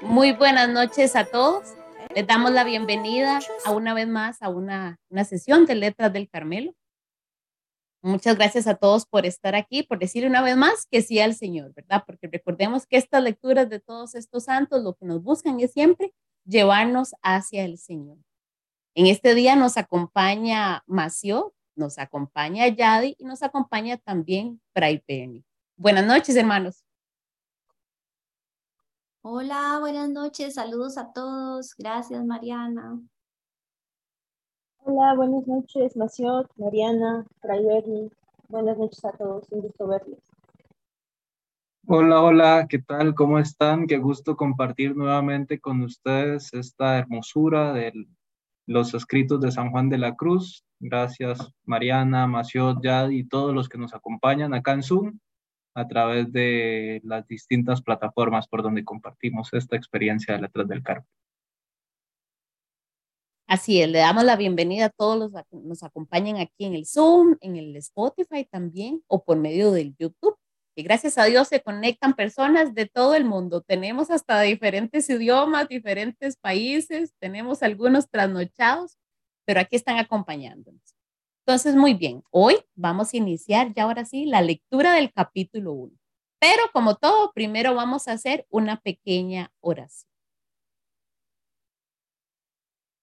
Muy buenas noches a todos. Les damos la bienvenida a una vez más a una, sesión de Letras del Carmelo. Muchas gracias a todos por estar aquí, por decir una vez más que sí al Señor, ¿verdad? Porque recordemos que estas lecturas de todos estos santos lo que nos buscan es siempre llevarnos hacia el Señor. En este día nos acompaña Mació, nos acompaña Yadi y nos acompaña también Fray Perni. Buenas noches, hermanos. Hola, buenas noches, saludos a todos. Gracias, Mariana. Hola, buenas noches, Mació, Mariana, Fray Berni. Buenas noches a todos, un gusto verles. Hola, hola, ¿qué tal? ¿Cómo están? Qué gusto compartir nuevamente con ustedes esta hermosura del los escritos de San Juan de la Cruz. Gracias Mariana, Maciot, Yad y todos los que nos acompañan acá en Zoom a través de las distintas plataformas por donde compartimos esta experiencia de Letras del Carmen. Así es, le damos la bienvenida a todos los que nos acompañan aquí en el Zoom, en el Spotify también o por medio del YouTube. Y gracias a Dios se conectan personas de todo el mundo. Tenemos hasta diferentes idiomas, diferentes países, tenemos algunos trasnochados, pero aquí están acompañándonos. Entonces, muy bien, hoy vamos a iniciar ya ahora sí la lectura del capítulo 1. Pero como todo, primero vamos a hacer una pequeña oración.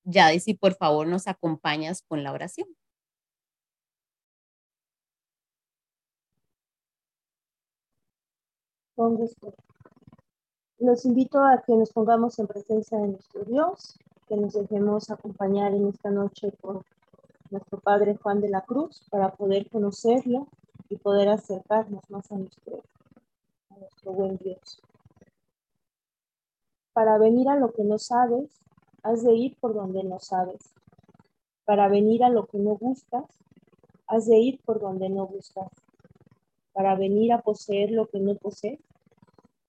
Ya, si por favor nos acompañas con la oración. con Los invito a que nos pongamos en presencia de nuestro Dios, que nos dejemos acompañar en esta noche por nuestro Padre Juan de la Cruz para poder conocerlo y poder acercarnos más a nuestro, a nuestro buen Dios. Para venir a lo que no sabes, has de ir por donde no sabes. Para venir a lo que no gustas, has de ir por donde no gustas para venir a poseer lo que no posees,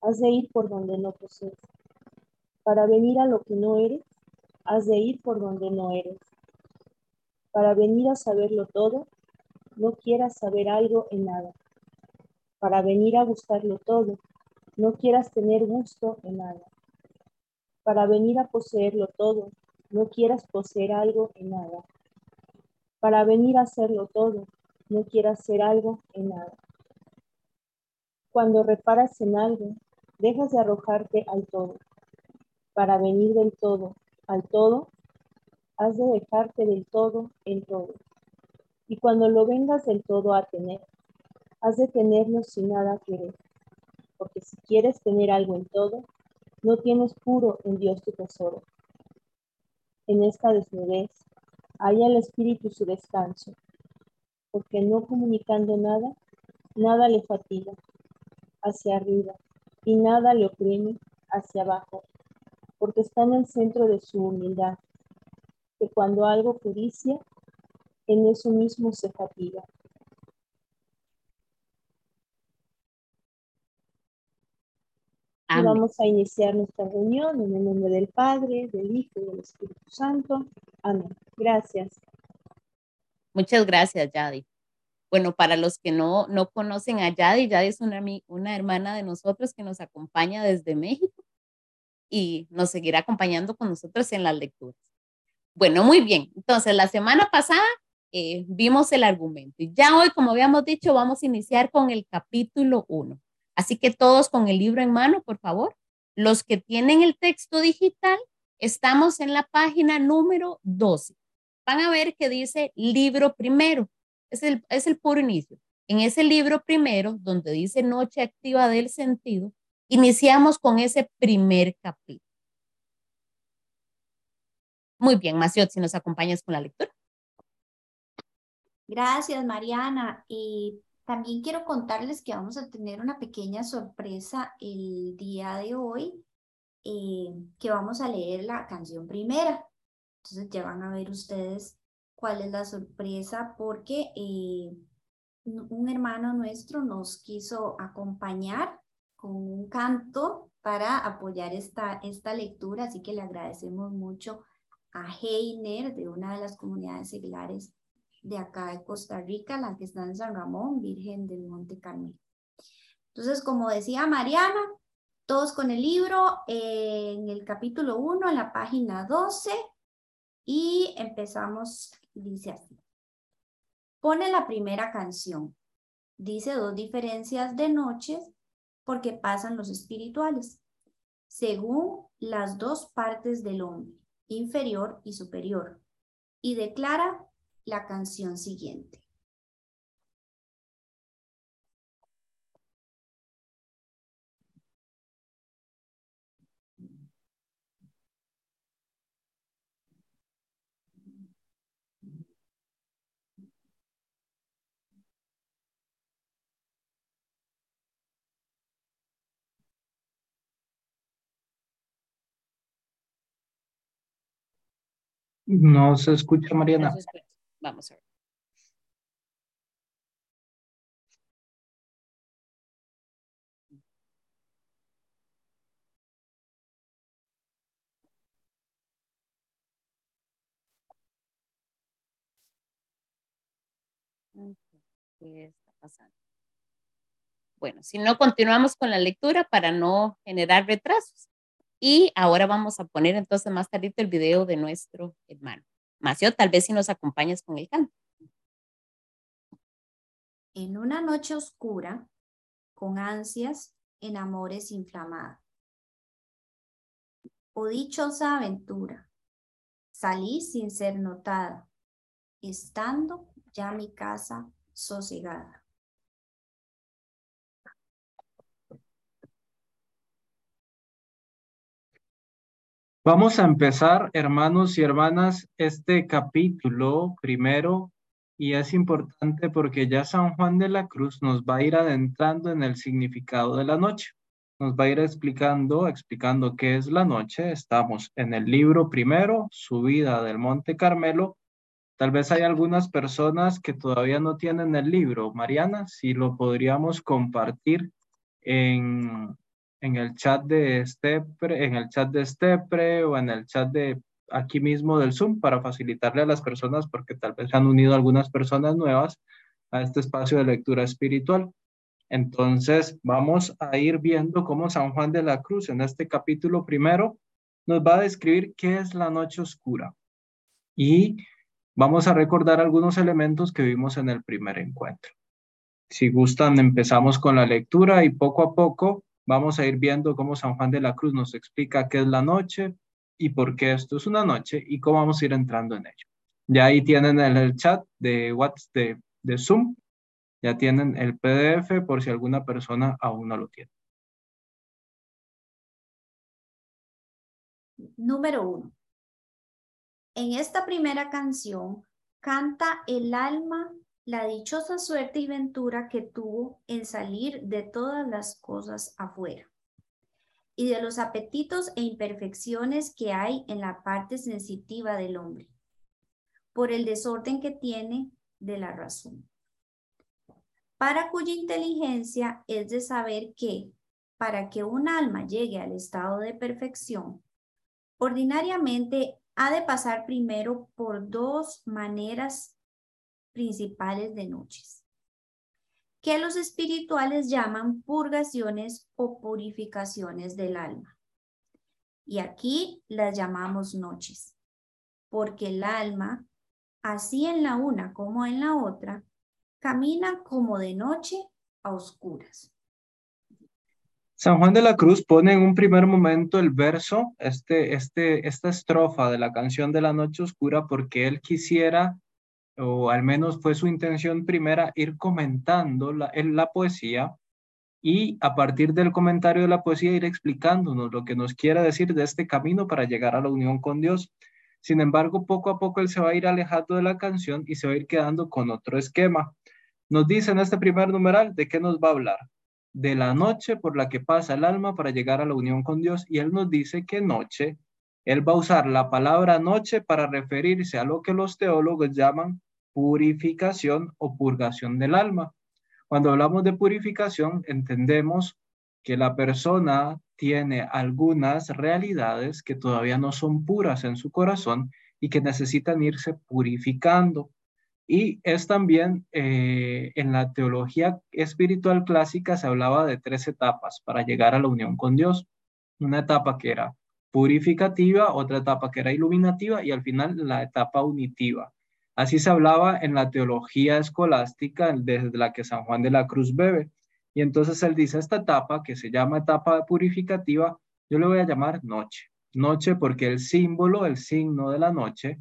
has de ir por donde no posees. Para venir a lo que no eres, has de ir por donde no eres. Para venir a saberlo todo, no quieras saber algo en nada. Para venir a buscarlo todo, no quieras tener gusto en nada. Para venir a poseerlo todo, no quieras poseer algo en nada. Para venir a hacerlo todo, no quieras ser algo en nada. Cuando reparas en algo, dejas de arrojarte al todo. Para venir del todo al todo, has de dejarte del todo en todo. Y cuando lo vengas del todo a tener, has de tenerlo sin nada querer. Porque si quieres tener algo en todo, no tienes puro en Dios tu tesoro. En esta desnudez, haya el espíritu su descanso, porque no comunicando nada, nada le fatiga, hacia arriba y nada le oprime hacia abajo, porque está en el centro de su humildad, que cuando algo codicia, en eso mismo se fatiga. Y vamos a iniciar nuestra reunión en el nombre del Padre, del Hijo y del Espíritu Santo. Amén. Gracias. Muchas gracias, Yadi. Bueno, para los que no, no conocen a Yadi, Yadi es una, una hermana de nosotros que nos acompaña desde México y nos seguirá acompañando con nosotros en las lecturas. Bueno, muy bien. Entonces, la semana pasada eh, vimos el argumento y ya hoy, como habíamos dicho, vamos a iniciar con el capítulo 1. Así que todos con el libro en mano, por favor. Los que tienen el texto digital, estamos en la página número 12. Van a ver que dice libro primero es el, es el puro inicio. En ese libro primero, donde dice Noche Activa del Sentido, iniciamos con ese primer capítulo. Muy bien, Maciot, si nos acompañas con la lectura. Gracias, Mariana. Y también quiero contarles que vamos a tener una pequeña sorpresa el día de hoy, eh, que vamos a leer la canción primera. Entonces ya van a ver ustedes cuál es la sorpresa, porque eh, un hermano nuestro nos quiso acompañar con un canto para apoyar esta, esta lectura, así que le agradecemos mucho a Heiner, de una de las comunidades seglares de acá de Costa Rica, la que está en San Ramón, Virgen del Monte Carmelo. Entonces, como decía Mariana, todos con el libro en el capítulo 1, en la página 12, y empezamos, dice así. Pone la primera canción. Dice dos diferencias de noches porque pasan los espirituales, según las dos partes del hombre, inferior y superior, y declara la canción siguiente. No se escucha, Mariana. Vamos a ver. ¿Qué está pasando? Bueno, si no, continuamos con la lectura para no generar retrasos. Y ahora vamos a poner entonces más tarde el video de nuestro hermano. Macio, tal vez si nos acompañas con el canto. En una noche oscura, con ansias, en amores inflamados. O dichosa aventura, salí sin ser notada, estando ya mi casa sosegada. Vamos a empezar, hermanos y hermanas, este capítulo primero y es importante porque ya San Juan de la Cruz nos va a ir adentrando en el significado de la noche. Nos va a ir explicando, explicando qué es la noche. Estamos en el libro primero, Subida del Monte Carmelo. Tal vez hay algunas personas que todavía no tienen el libro. Mariana, si lo podríamos compartir en, en el chat de Stepre, en el chat de Stepre o en el chat de aquí mismo del Zoom para facilitarle a las personas porque tal vez se han unido algunas personas nuevas a este espacio de lectura espiritual. Entonces, vamos a ir viendo cómo San Juan de la Cruz en este capítulo primero nos va a describir qué es la noche oscura. Y vamos a recordar algunos elementos que vimos en el primer encuentro. Si gustan, empezamos con la lectura y poco a poco Vamos a ir viendo cómo San Juan de la Cruz nos explica qué es la noche y por qué esto es una noche y cómo vamos a ir entrando en ello. Ya ahí tienen el, chat de WhatsApp de, de Zoom, ya tienen el PDF por si alguna persona aún no lo tiene. Número uno. En esta primera canción canta el alma la dichosa suerte y ventura que tuvo en salir de todas las cosas afuera y de los apetitos e imperfecciones que hay en la parte sensitiva del hombre, por el desorden que tiene de la razón, para cuya inteligencia es de saber que, para que un alma llegue al estado de perfección, ordinariamente ha de pasar primero por dos maneras principales de noches, que los espirituales llaman purgaciones o purificaciones del alma. Y aquí las llamamos noches, porque el alma, así en la una como en la otra, camina como de noche a oscuras. San Juan de la Cruz pone en un primer momento el verso, este, este, esta estrofa de la canción de la noche oscura, porque él quisiera o al menos fue su intención primera, ir comentando la, la poesía y a partir del comentario de la poesía ir explicándonos lo que nos quiere decir de este camino para llegar a la unión con Dios. Sin embargo, poco a poco él se va a ir alejando de la canción y se va a ir quedando con otro esquema. Nos dice en este primer numeral de qué nos va a hablar. De la noche por la que pasa el alma para llegar a la unión con Dios. Y él nos dice que noche, él va a usar la palabra noche para referirse a lo que los teólogos llaman purificación o purgación del alma. Cuando hablamos de purificación, entendemos que la persona tiene algunas realidades que todavía no son puras en su corazón y que necesitan irse purificando. Y es también eh, en la teología espiritual clásica se hablaba de tres etapas para llegar a la unión con Dios. Una etapa que era purificativa, otra etapa que era iluminativa y al final la etapa unitiva. Así se hablaba en la teología escolástica desde la que San Juan de la Cruz bebe. Y entonces él dice, esta etapa que se llama etapa purificativa, yo le voy a llamar noche. Noche porque el símbolo, el signo de la noche,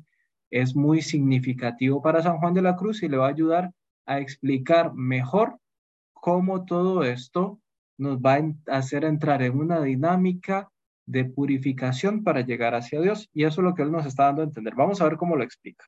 es muy significativo para San Juan de la Cruz y le va a ayudar a explicar mejor cómo todo esto nos va a hacer entrar en una dinámica de purificación para llegar hacia Dios. Y eso es lo que él nos está dando a entender. Vamos a ver cómo lo explica.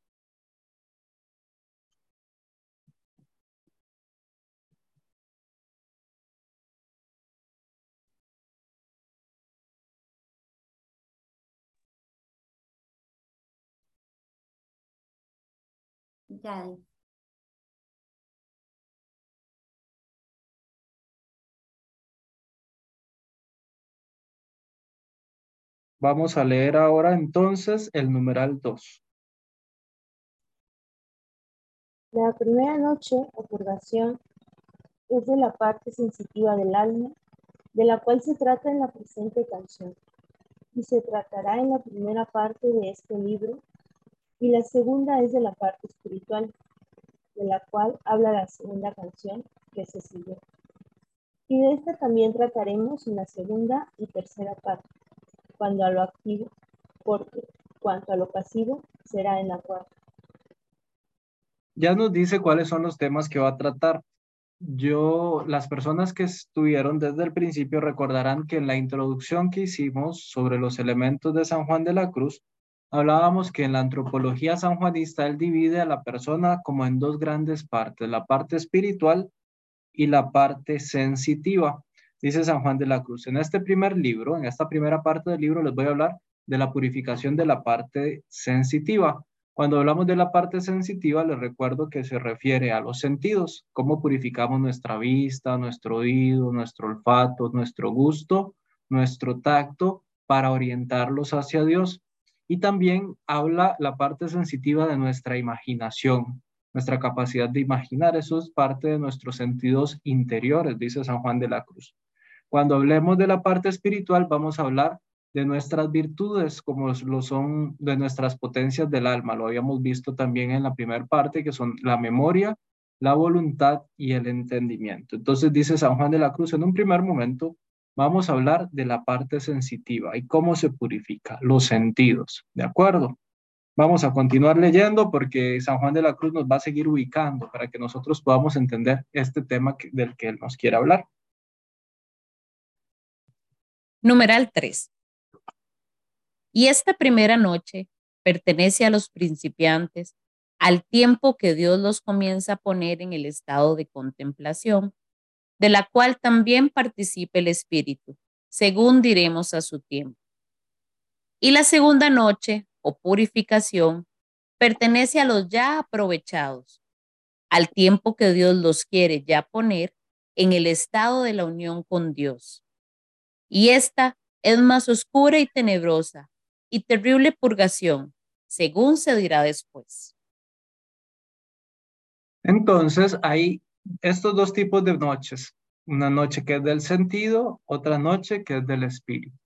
Vamos a leer ahora entonces el numeral 2. La primera noche o purgación es de la parte sensitiva del alma, de la cual se trata en la presente canción, y se tratará en la primera parte de este libro, y la segunda es de la parte espiritual, de la cual habla la segunda canción que se sigue. Y de esta también trataremos en la segunda y tercera parte, cuando a lo activo, porque cuanto a lo pasivo será en la cuarta. Ya nos dice cuáles son los temas que va a tratar. Yo, las personas que estuvieron desde el principio recordarán que en la introducción que hicimos sobre los elementos de San Juan de la Cruz, hablábamos que en la antropología sanjuanista él divide a la persona como en dos grandes partes, la parte espiritual y la parte sensitiva. Dice San Juan de la Cruz, en este primer libro, en esta primera parte del libro, les voy a hablar de la purificación de la parte sensitiva. Cuando hablamos de la parte sensitiva, les recuerdo que se refiere a los sentidos, cómo purificamos nuestra vista, nuestro oído, nuestro olfato, nuestro gusto, nuestro tacto, para orientarlos hacia Dios y también habla la parte sensitiva de nuestra imaginación, nuestra capacidad de imaginar. Eso es parte de nuestros sentidos interiores, dice San Juan de la Cruz. Cuando hablemos de la parte espiritual, vamos a hablar de nuestras virtudes, como lo son de nuestras potencias del alma. Lo habíamos visto también en la primera parte, que son la memoria, la voluntad y el entendimiento. Entonces dice San Juan de la Cruz, en un primer momento, vamos a hablar de la parte sensitiva y cómo se purifica, los sentidos, ¿de acuerdo? Vamos a continuar leyendo porque San Juan de la Cruz nos va a seguir ubicando para que nosotros podamos entender este tema del que él nos quiere hablar. Numeral 3. Y esta primera noche pertenece a los principiantes al tiempo que Dios los comienza a poner en el estado de contemplación de la cual también participe el Espíritu, según diremos a su tiempo. Y la segunda noche, o purificación, pertenece a los ya aprovechados, al tiempo que Dios los quiere ya poner en el estado de la unión con Dios. Y esta es más oscura y tenebrosa y terrible purgación, según se dirá después. Entonces, hay estos dos tipos de noches, una noche que es del sentido, otra noche que es del espíritu.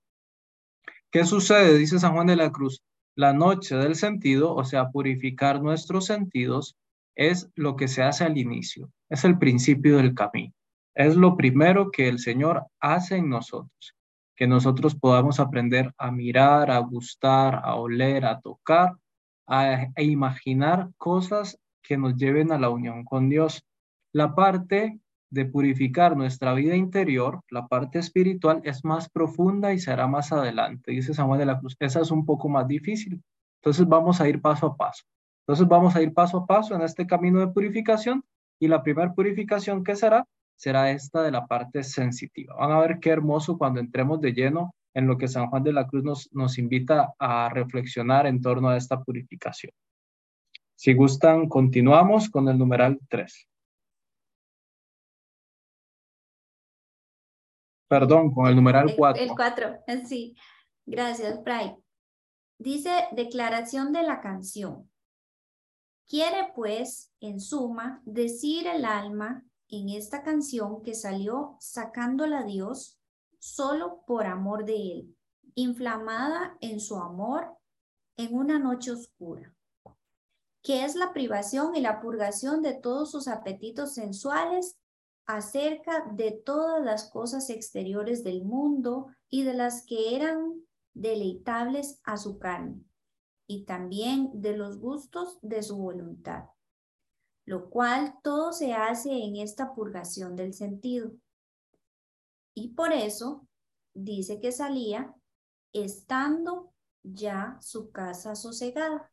¿Qué sucede? Dice San Juan de la Cruz, la noche del sentido, o sea, purificar nuestros sentidos, es lo que se hace al inicio, es el principio del camino. Es lo primero que el Señor hace en nosotros, que nosotros podamos aprender a mirar, a gustar, a oler, a tocar, a, a imaginar cosas que nos lleven a la unión con Dios. La parte de purificar nuestra vida interior, la parte espiritual, es más profunda y será más adelante. Dice Samuel de la Cruz, esa es un poco más difícil. Entonces vamos a ir paso a paso. Entonces vamos a ir paso a paso en este camino de purificación y la primera purificación que será será esta de la parte sensitiva. Van a ver qué hermoso cuando entremos de lleno en lo que San Juan de la Cruz nos, nos invita a reflexionar en torno a esta purificación. Si gustan, continuamos con el numeral 3. Perdón, con el numeral 4. El 4, sí. Gracias, Bray. Dice declaración de la canción. Quiere pues, en suma, decir el alma en esta canción que salió sacándola a Dios solo por amor de Él, inflamada en su amor en una noche oscura, que es la privación y la purgación de todos sus apetitos sensuales acerca de todas las cosas exteriores del mundo y de las que eran deleitables a su carne, y también de los gustos de su voluntad, lo cual todo se hace en esta purgación del sentido. Y por eso dice que salía estando ya su casa sosegada,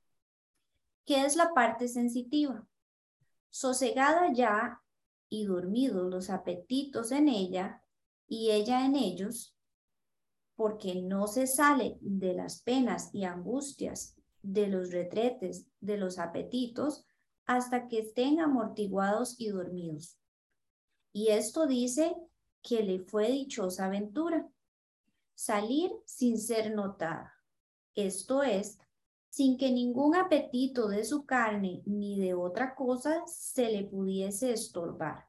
que es la parte sensitiva. Sosegada ya y dormidos los apetitos en ella y ella en ellos, porque no se sale de las penas y angustias, de los retretes, de los apetitos, hasta que estén amortiguados y dormidos. Y esto dice que le fue dichosa aventura, salir sin ser notada, esto es, sin que ningún apetito de su carne ni de otra cosa se le pudiese estorbar.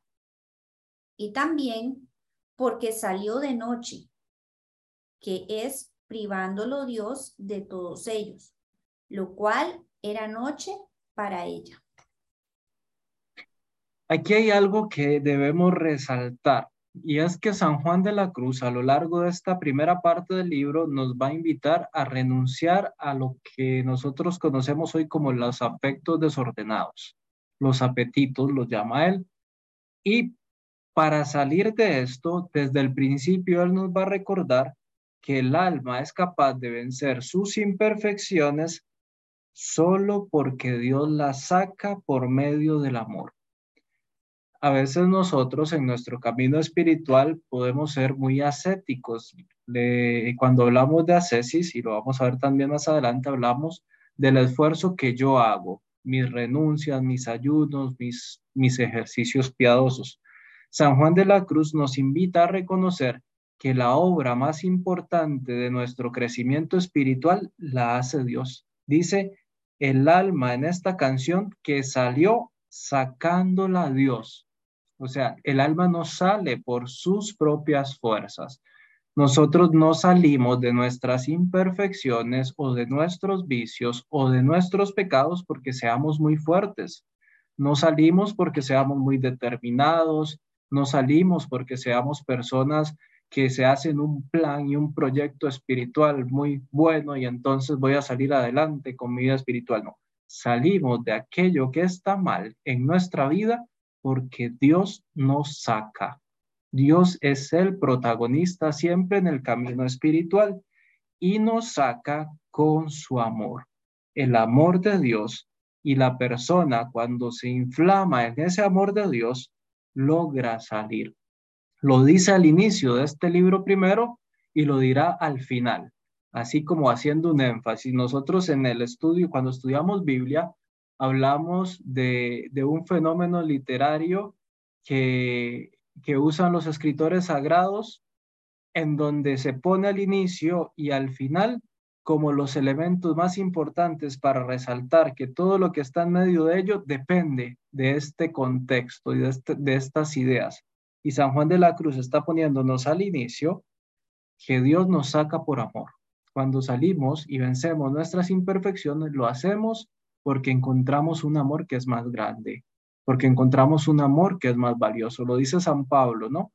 Y también porque salió de noche, que es privándolo Dios de todos ellos, lo cual era noche para ella. Aquí hay algo que debemos resaltar y es que San Juan de la Cruz a lo largo de esta primera parte del libro nos va a invitar a renunciar a lo que nosotros conocemos hoy como los afectos desordenados. Los apetitos los llama él. Y para salir de esto, desde el principio él nos va a recordar que el alma es capaz de vencer sus imperfecciones solo porque Dios la saca por medio del amor a veces nosotros en nuestro camino espiritual podemos ser muy ascéticos. cuando hablamos de ascesis, y lo vamos a ver también más adelante, hablamos del esfuerzo que yo hago, mis renuncias, mis ayunos, mis, mis ejercicios piadosos. San Juan de la Cruz nos invita a reconocer que la obra más importante de nuestro crecimiento espiritual la hace Dios. Dice el alma en esta canción que salió sacándola a Dios. O sea, el alma no sale por sus propias fuerzas. Nosotros no salimos de nuestras imperfecciones o de nuestros vicios o de nuestros pecados porque seamos muy fuertes. No salimos porque seamos muy determinados. No salimos porque seamos personas que se hacen un plan y un proyecto espiritual muy bueno y entonces voy a salir adelante con mi vida espiritual. No, salimos de aquello que está mal en nuestra vida porque Dios nos saca. Dios es el protagonista siempre en el camino espiritual y nos saca con su amor. El amor de Dios y la persona cuando se inflama en ese amor de Dios logra salir. Lo dice al inicio de este libro primero y lo dirá al final, así como haciendo un énfasis. Nosotros en el estudio, cuando estudiamos Biblia, hablamos de, un fenómeno literario que, que usan los escritores sagrados, en donde se pone al inicio y al final como los elementos más importantes para resaltar que todo lo que está en medio de ello depende de este contexto y de, este, de estas ideas. Y San Juan de la Cruz está poniéndonos al inicio que Dios nos saca por amor. Cuando salimos y vencemos nuestras imperfecciones, lo hacemos porque encontramos un amor que es más grande, porque encontramos un amor que es más valioso. Lo dice San Pablo, ¿no?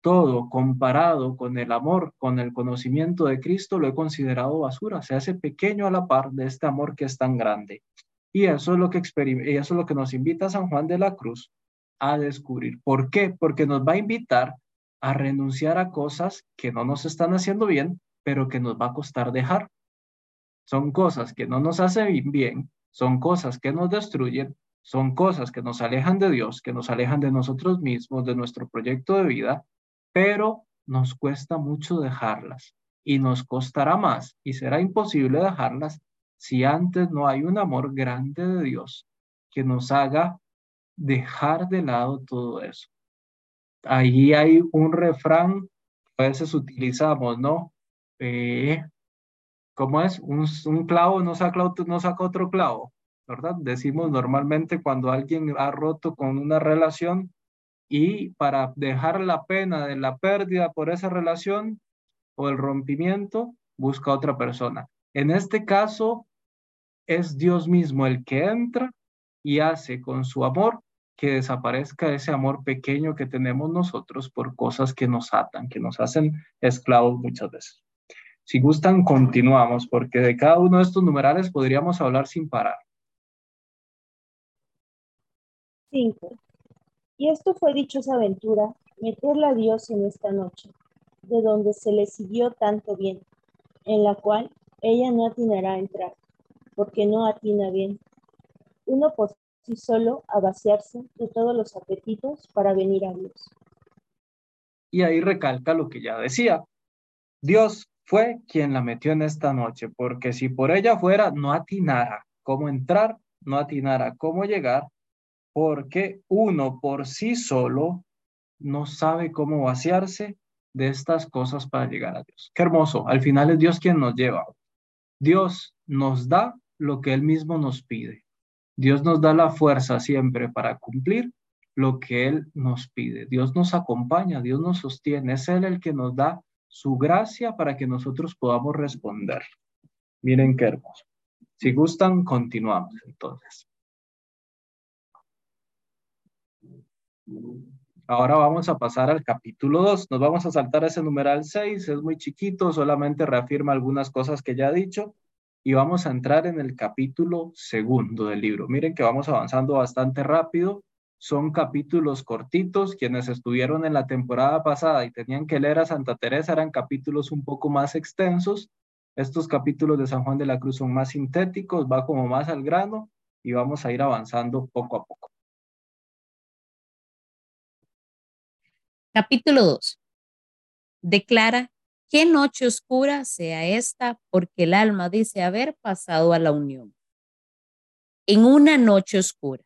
Todo comparado con el amor, con el conocimiento de Cristo, lo he considerado basura. Se hace pequeño a la par de este amor que es tan grande. Y eso es lo que, y eso es lo que nos invita San Juan de la Cruz a descubrir. ¿Por qué? Porque nos va a invitar a renunciar a cosas que no nos están haciendo bien, pero que nos va a costar dejar son cosas que no nos hacen bien, son cosas que nos destruyen, son cosas que nos alejan de Dios, que nos alejan de nosotros mismos, de nuestro proyecto de vida, pero nos cuesta mucho dejarlas y nos costará más y será imposible dejarlas si antes no hay un amor grande de Dios que nos haga dejar de lado todo eso. Ahí hay un refrán que a veces utilizamos, ¿no? Eh, ¿cómo es? Un, clavo no saca otro clavo, ¿verdad? Decimos normalmente cuando alguien ha roto con una relación y para dejar la pena de la pérdida por esa relación o el rompimiento, busca otra persona. En este caso, es Dios mismo el que entra y hace con su amor que desaparezca ese amor pequeño que tenemos nosotros por cosas que nos atan, que nos hacen esclavos muchas veces. Si gustan, continuamos, porque de cada uno de estos numerales podríamos hablar sin parar. 5. Y esto fue dichosa aventura, meterla a Dios en esta noche, de donde se le siguió tanto bien, en la cual ella no atinará a entrar, porque no atina bien. Uno por sí solo a vaciarse de todos los apetitos para venir a Dios. Y ahí recalca lo que ya decía. Dios fue quien la metió en esta noche, porque si por ella fuera, no atinara cómo entrar, no atinara cómo llegar, porque uno por sí solo no sabe cómo vaciarse de estas cosas para llegar a Dios. Qué hermoso, al final es Dios quien nos lleva. Dios nos da lo que Él mismo nos pide. Dios nos da la fuerza siempre para cumplir lo que Él nos pide. Dios nos acompaña, Dios nos sostiene. Es Él el que nos da su gracia para que nosotros podamos responder. Miren qué hermoso. Si gustan, continuamos entonces. Ahora vamos a pasar al capítulo 2. Nos vamos a saltar ese numeral 6. Es muy chiquito, solamente reafirma algunas cosas que ya he dicho y vamos a entrar en el capítulo segundo del libro. Miren que vamos avanzando bastante rápido. Son capítulos cortitos. Quienes estuvieron en la temporada pasada y tenían que leer a Santa Teresa eran capítulos un poco más extensos. Estos capítulos de San Juan de la Cruz son más sintéticos, va como más al grano y vamos a ir avanzando poco a poco. Capítulo 2. Declara qué noche oscura sea esta, porque el alma dice haber pasado a la unión. En una noche oscura.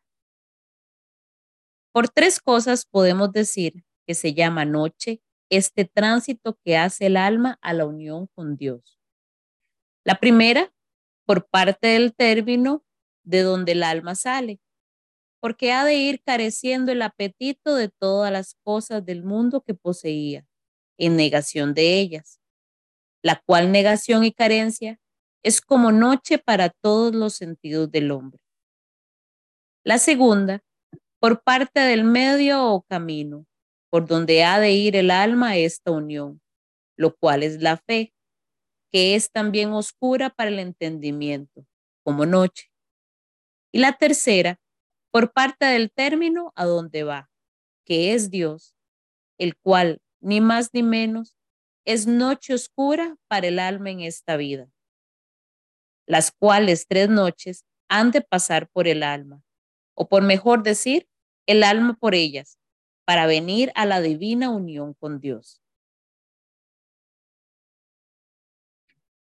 Por tres cosas podemos decir que se llama noche este tránsito que hace el alma a la unión con Dios. La primera, por parte del término de donde el alma sale, porque ha de ir careciendo el apetito de todas las cosas del mundo que poseía en negación de ellas, la cual negación y carencia es como noche para todos los sentidos del hombre. La segunda, por parte del medio o camino, por donde ha de ir el alma a esta unión, lo cual es la fe, que es también oscura para el entendimiento, como noche. Y la tercera, por parte del término a donde va, que es Dios, el cual ni más ni menos, es noche oscura para el alma en esta vida, las cuales tres noches han de pasar por el alma, o por mejor decir, el alma por ellas, para venir a la divina unión con Dios.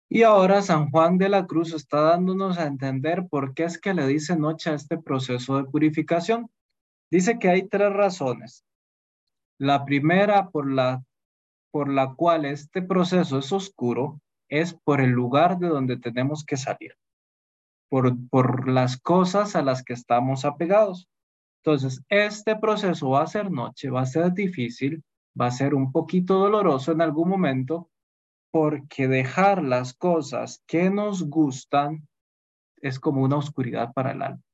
Y ahora San Juan de la Cruz está dándonos a entender por qué es que le dice noche a este proceso de purificación. Dice que hay tres razones. La primera por la, por la cual este proceso es oscuro es por el lugar de donde tenemos que salir, por, por las cosas a las que estamos apegados. Entonces, este proceso va a ser noche, va a ser difícil, va a ser un poquito doloroso en algún momento, porque dejar las cosas que nos gustan es como una oscuridad para el alma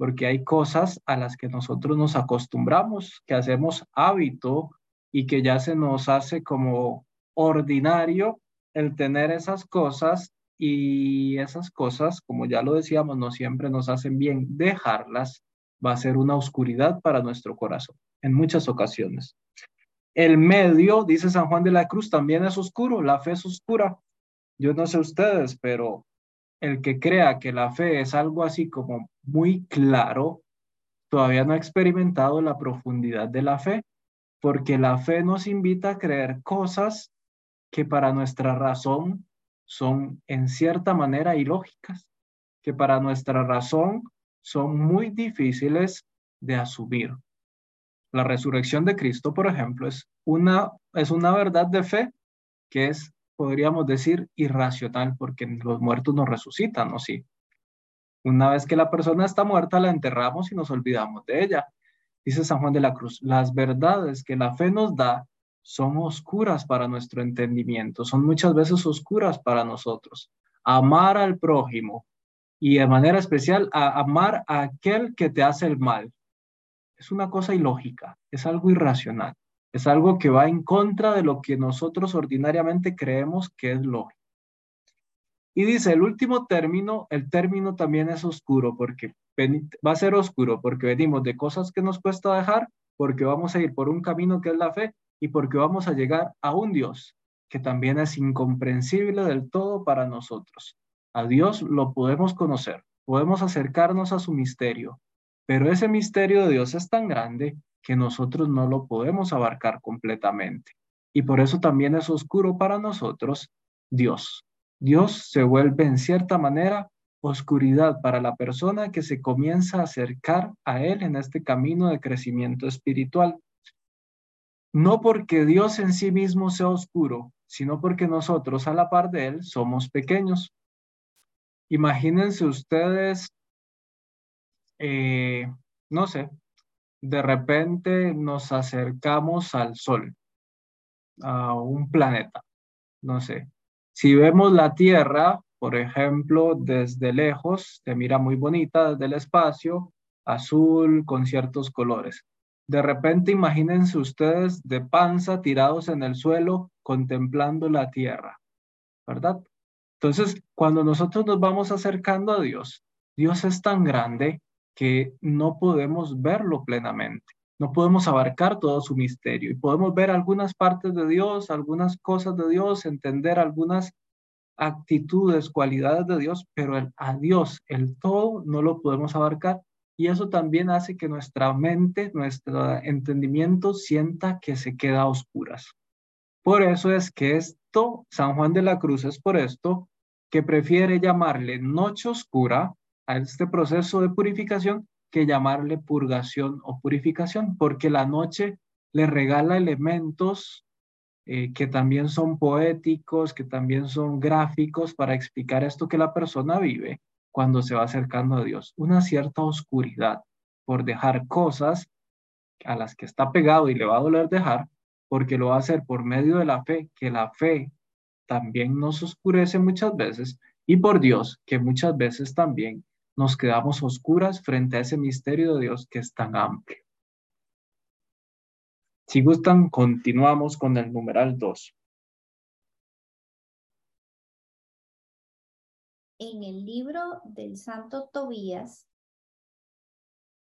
porque hay cosas a las que nosotros nos acostumbramos, que hacemos hábito y que ya se nos hace como ordinario el tener esas cosas y esas cosas, como ya lo decíamos, no siempre nos hacen bien. Dejarlas va a ser una oscuridad para nuestro corazón en muchas ocasiones. El medio, dice San Juan de la Cruz, también es oscuro, la fe es oscura. Yo no sé ustedes, pero el que crea que la fe es algo así como muy claro, todavía no ha experimentado la profundidad de la fe, porque la fe nos invita a creer cosas que para nuestra razón son en cierta manera ilógicas, que para nuestra razón son muy difíciles de asumir. La resurrección de Cristo, por ejemplo, es una, es una verdad de fe que es podríamos decir, irracional, porque los muertos no resucitan, ¿no? Sí. Una vez que la persona está muerta, la enterramos y nos olvidamos de ella. Dice San Juan de la Cruz, las verdades que la fe nos da son oscuras para nuestro entendimiento, son muchas veces oscuras para nosotros. Amar al prójimo y de manera especial a amar a aquel que te hace el mal. Es una cosa ilógica, es algo irracional, es algo que va en contra de lo que nosotros ordinariamente creemos que es lógico. Y dice, el último término, el término también es oscuro porque va a ser oscuro porque venimos de cosas que nos cuesta dejar, porque vamos a ir por un camino que es la fe y porque vamos a llegar a un Dios que también es incomprensible del todo para nosotros. A Dios lo podemos conocer, podemos acercarnos a su misterio, pero ese misterio de Dios es tan grande que nosotros no lo podemos abarcar completamente. Y por eso también es oscuro para nosotros Dios. Dios se vuelve en cierta manera oscuridad para la persona que se comienza a acercar a Él en este camino de crecimiento espiritual. No porque Dios en sí mismo sea oscuro, sino porque nosotros a la par de Él somos pequeños. Imagínense ustedes, eh, no sé, de repente nos acercamos al Sol, a un planeta, no sé, si vemos la Tierra, por ejemplo, desde lejos, se mira muy bonita desde el espacio, azul con ciertos colores. De repente imagínense ustedes de panza tirados en el suelo contemplando la Tierra, ¿verdad? Entonces, cuando nosotros nos vamos acercando a Dios, Dios es tan grande que no podemos verlo plenamente no podemos abarcar todo su misterio y podemos ver algunas partes de Dios, algunas cosas de Dios, entender algunas actitudes, cualidades de Dios, pero el, a Dios, el todo, no lo podemos abarcar. Y eso también hace que nuestra mente, nuestro entendimiento sienta que se queda a oscuras. Por eso es que esto, San Juan de la Cruz es por esto que prefiere llamarle noche oscura a este proceso de purificación que llamarle purgación o purificación, porque la noche le regala elementos eh, que también son poéticos, que también son gráficos para explicar esto que la persona vive cuando se va acercando a Dios. Una cierta oscuridad por dejar cosas a las que está pegado y le va a doler dejar, porque lo va a hacer por medio de la fe, que la fe también nos oscurece muchas veces, y por Dios, que muchas veces también nos quedamos oscuras frente a ese misterio de Dios que es tan amplio. Si gustan, continuamos con el numeral 2. En el libro del Santo Tobías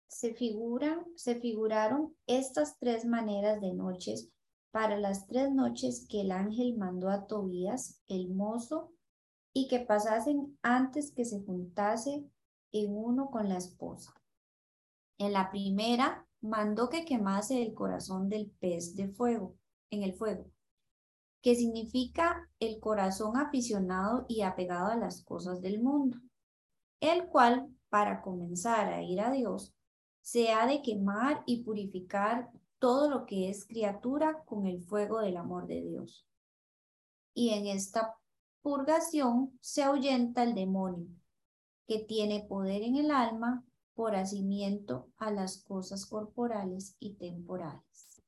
se, figuran, se figuraron estas tres maneras de noches para las tres noches que el ángel mandó a Tobías, el mozo, y que pasasen antes que se juntase en uno con la esposa. En la primera, mandó que quemase el corazón del pez de fuego, en el fuego, que significa el corazón aficionado y apegado a las cosas del mundo, el cual, para comenzar a ir a Dios, se ha de quemar y purificar todo lo que es criatura con el fuego del amor de Dios. Y en esta purgación se ahuyenta el demonio, que tiene poder en el alma por hacimiento a las cosas corporales y temporales.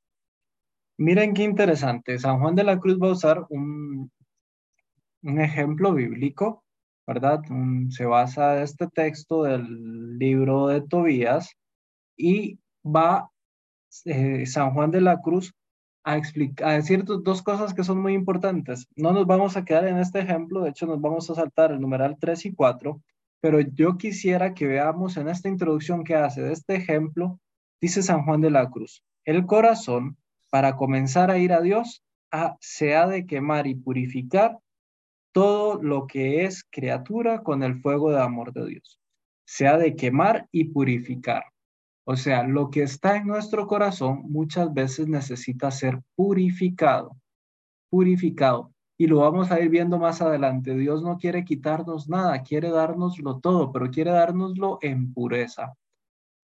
Miren qué interesante. San Juan de la Cruz va a usar un, un ejemplo bíblico, ¿verdad? se basa en este texto del libro de Tobías y va eh, San Juan de la Cruz a, explicar, a decir dos cosas que son muy importantes. No nos vamos a quedar en este ejemplo, de hecho nos vamos a saltar el numeral 3 y 4 pero yo quisiera que veamos en esta introducción que hace de este ejemplo, dice San Juan de la Cruz, el corazón, para comenzar a ir a Dios, se ha de quemar y purificar todo lo que es criatura con el fuego de amor de Dios. Se ha de quemar y purificar. O sea, lo que está en nuestro corazón muchas veces necesita ser purificado, purificado y lo vamos a ir viendo más adelante. Dios no quiere quitarnos nada, quiere dárnoslo todo, pero quiere dárnoslo en pureza.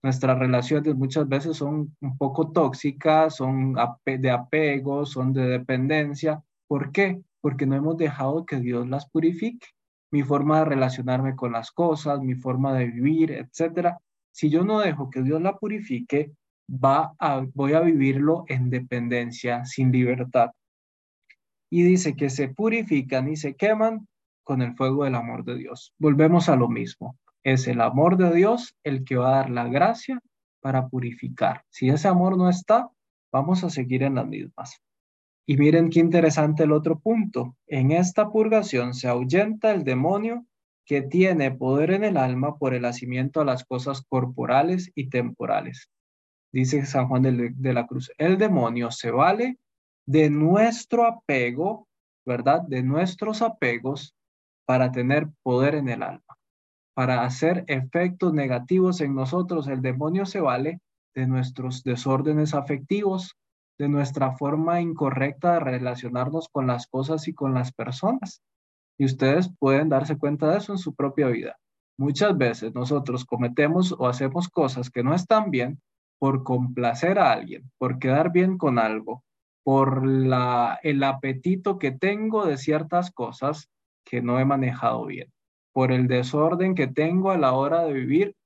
Nuestras relaciones muchas veces son un poco tóxicas, son de apego, son de dependencia. ¿Por qué? porque no hemos dejado que Dios las purifique. Mi forma de relacionarme con las cosas, mi forma de vivir, etcétera. Si yo no dejo que Dios la purifique, va a, voy a vivirlo en dependencia, sin libertad. Y dice que se purifican y se queman con el fuego del amor de Dios. Volvemos a lo mismo. Es el amor de Dios el que va a dar la gracia para purificar. Si ese amor no está, vamos a seguir en las mismas. Y miren qué interesante el otro punto. En esta purgación se ahuyenta el demonio que tiene poder en el alma por el hacimiento a las cosas corporales y temporales. Dice San Juan de, de la Cruz, el demonio se vale de nuestro apego, ¿verdad? De nuestros apegos para tener poder en el alma, para hacer efectos negativos en nosotros. El demonio se vale de nuestros desórdenes afectivos, de nuestra forma incorrecta de relacionarnos con las cosas y con las personas. Y ustedes pueden darse cuenta de eso en su propia vida. Muchas veces nosotros cometemos o hacemos cosas que no están bien por complacer a alguien, por quedar bien con algo, por la, el apetito que tengo de ciertas cosas que no he manejado bien, por el desorden que tengo a la hora de vivir,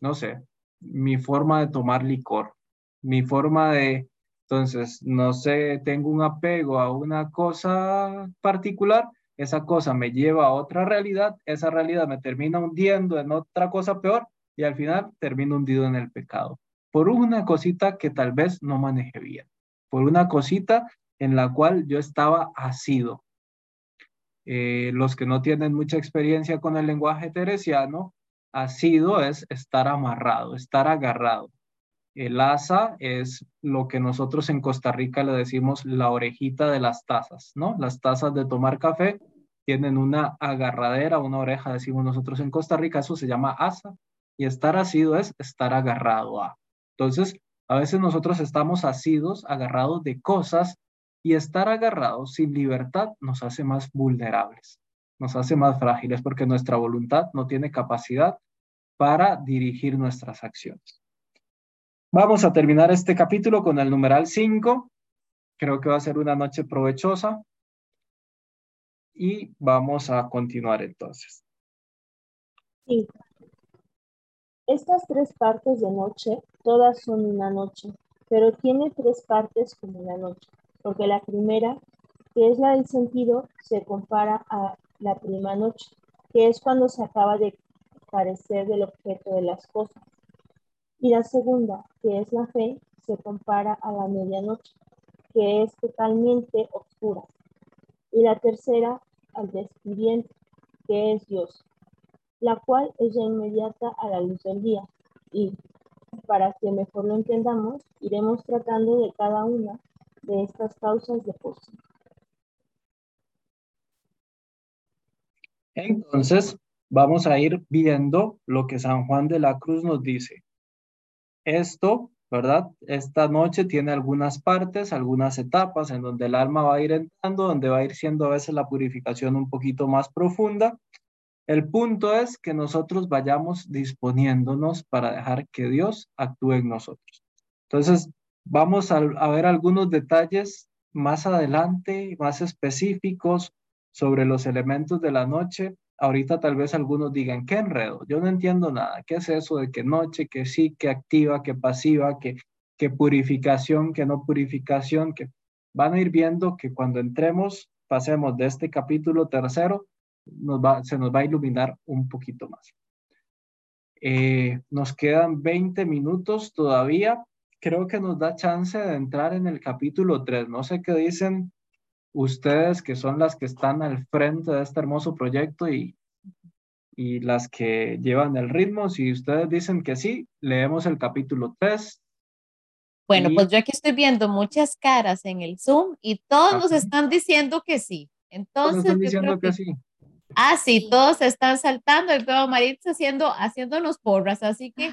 no sé, mi forma de tomar licor, mi forma de, entonces, no sé, tengo un apego a una cosa particular, esa cosa me lleva a otra realidad, esa realidad me termina hundiendo en otra cosa peor y al final termino hundido en el pecado, por una cosita que tal vez no maneje bien, por una cosita en la cual yo estaba asido, eh, los que no tienen mucha experiencia con el lenguaje teresiano, asido es estar amarrado, estar agarrado. El asa es lo que nosotros en Costa Rica le decimos la orejita de las tazas, ¿no? Las tazas de tomar café tienen una agarradera, una oreja, decimos nosotros en Costa Rica, eso se llama asa, y estar asido es estar agarrado a. Entonces, a veces nosotros estamos asidos, agarrados de cosas y estar agarrados sin libertad nos hace más vulnerables, nos hace más frágiles porque nuestra voluntad no tiene capacidad para dirigir nuestras acciones. Vamos a terminar este capítulo con el numeral 5. Creo que va a ser una noche provechosa. Y vamos a continuar entonces. Sí. Estas tres partes de noche, todas son una noche, pero tiene tres partes como una noche porque la primera, que es la del sentido, se compara a la prima noche, que es cuando se acaba de parecer del objeto de las cosas. Y la segunda, que es la fe, se compara a la medianoche, que es totalmente oscura. Y la tercera, al despidiente, que es Dios, la cual es ya inmediata a la luz del día. Y para que mejor lo entendamos, iremos tratando de cada una de estas causas de fuerza. Entonces, vamos a ir viendo lo que San Juan de la Cruz nos dice. Esto, ¿verdad? Esta noche tiene algunas partes, algunas etapas en donde el alma va a ir entrando, donde va a ir siendo a veces la purificación un poquito más profunda. El punto es que nosotros vayamos disponiéndonos para dejar que Dios actúe en nosotros. Entonces, Vamos a, ver algunos detalles más adelante, más específicos sobre los elementos de la noche. Ahorita tal vez algunos digan, qué enredo, yo no entiendo nada. ¿Qué es eso de que noche, que sí, que activa, que pasiva, que, que purificación, que no purificación? Van a ir viendo que cuando entremos, pasemos de este capítulo tercero, se nos va a iluminar un poquito más. Eh, nos quedan 20 minutos todavía creo que nos da chance de entrar en el capítulo 3. No sé qué dicen ustedes que son las que están al frente de este hermoso proyecto y, y las que llevan el ritmo. Si ustedes dicen que sí, leemos el capítulo 3. Bueno, pues yo aquí estoy viendo muchas caras en el Zoom y todos nos están diciendo que sí. Entonces, están diciendo que, sí. Ah, sí, todos están saltando y veo Maritza haciendo, haciéndonos porras, así que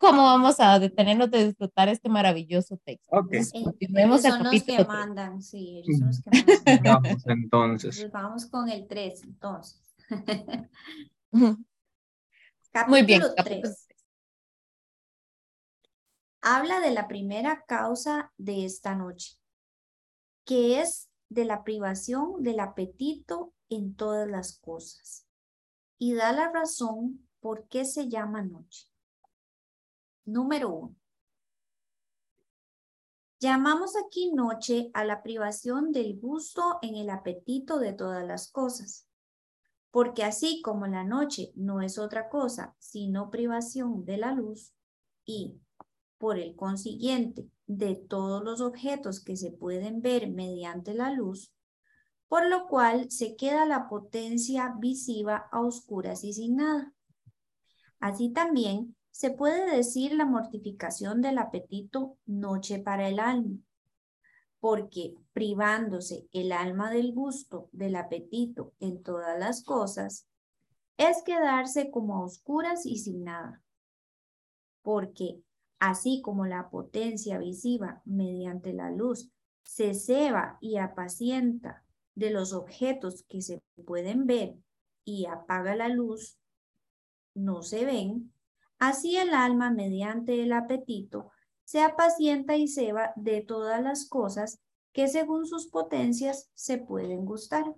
cómo vamos a detenernos de disfrutar este maravilloso texto. Ok. Continuemos son los que mandan, sí, ellos son los que mandan. Vamos entonces. vamos con el 3, entonces. Muy bien. 3. Habla de la primera causa de esta noche, que es de la privación del apetito en todas las cosas y da la razón por qué se llama noche. Número uno. Llamamos aquí noche a la privación del gusto en el apetito de todas las cosas, porque así como la noche no es otra cosa sino privación de la luz y, por el consiguiente, de todos los objetos que se pueden ver mediante la luz, por lo cual se queda la potencia visiva a oscuras y sin nada. Así también se puede decir la mortificación del apetito noche para el alma, porque privándose el alma del gusto del apetito en todas las cosas, es quedarse como a oscuras y sin nada. Porque así como la potencia visiva mediante la luz se ceba y apacienta de los objetos que se pueden ver y apaga la luz, no se ven, así el alma mediante el apetito se apacienta y ceba de todas las cosas que según sus potencias se pueden gustar,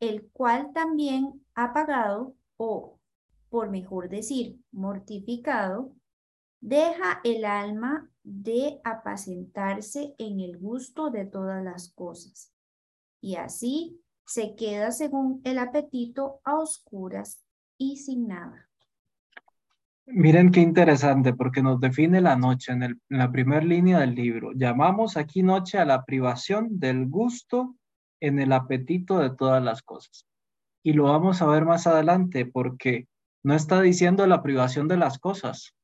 el cual también apagado o, por mejor decir, mortificado, deja el alma de apacentarse en el gusto de todas las cosas y así se queda según el apetito a oscuras y sin nada. Miren qué interesante porque nos define la noche en, en la primera línea del libro. Llamamos aquí noche a la privación del gusto en el apetito de todas las cosas. Y lo vamos a ver más adelante porque no está diciendo la privación de las cosas,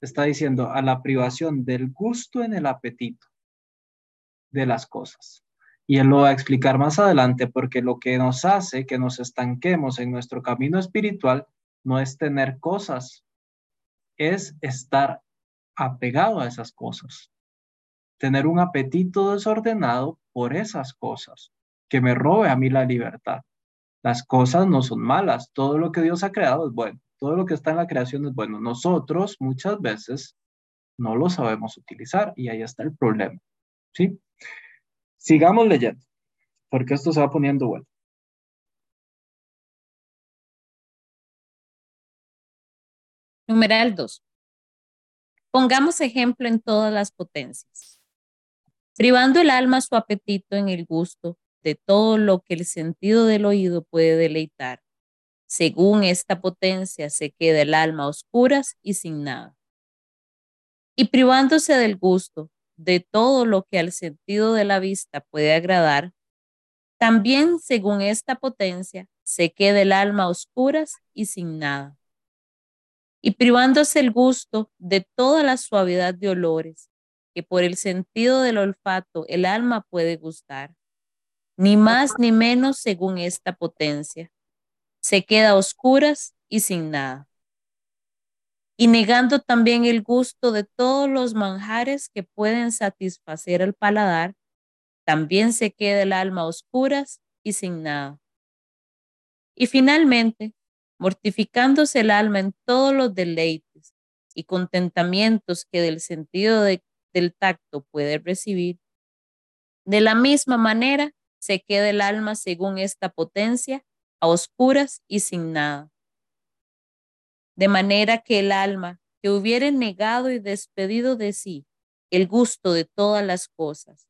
está diciendo a la privación del gusto en el apetito de las cosas. Y él lo va a explicar más adelante porque lo que nos hace que nos estanquemos en nuestro camino espiritual no es tener cosas, es estar apegado a esas cosas. Tener un apetito desordenado por esas cosas, que me robe a mí la libertad. Las cosas no son malas, todo lo que Dios ha creado es bueno, todo lo que está en la creación es bueno. Nosotros muchas veces no lo sabemos utilizar y ahí está el problema. ¿Sí? Sigamos leyendo, porque esto se va poniendo bueno. Numeral 2. Pongamos ejemplo en todas las potencias. Privando el alma su apetito en el gusto de todo lo que el sentido del oído puede deleitar. Según esta potencia se queda el alma a oscuras y sin nada. Y privándose del gusto de todo lo que al sentido de la vista puede agradar, también según esta potencia se queda el alma a oscuras y sin nada. Y privándose el gusto de toda la suavidad de olores que por el sentido del olfato el alma puede gustar, ni más ni menos según esta potencia, se queda a oscuras y sin nada. Y negando también el gusto de todos los manjares que pueden satisfacer el paladar, también se queda el alma a oscuras y sin nada. Y finalmente, mortificándose el alma en todos los deleites y contentamientos que del sentido del tacto puede recibir, de la misma manera se queda el alma según esta potencia a oscuras y sin nada. De manera que el alma que hubiere negado y despedido de sí el gusto de todas las cosas,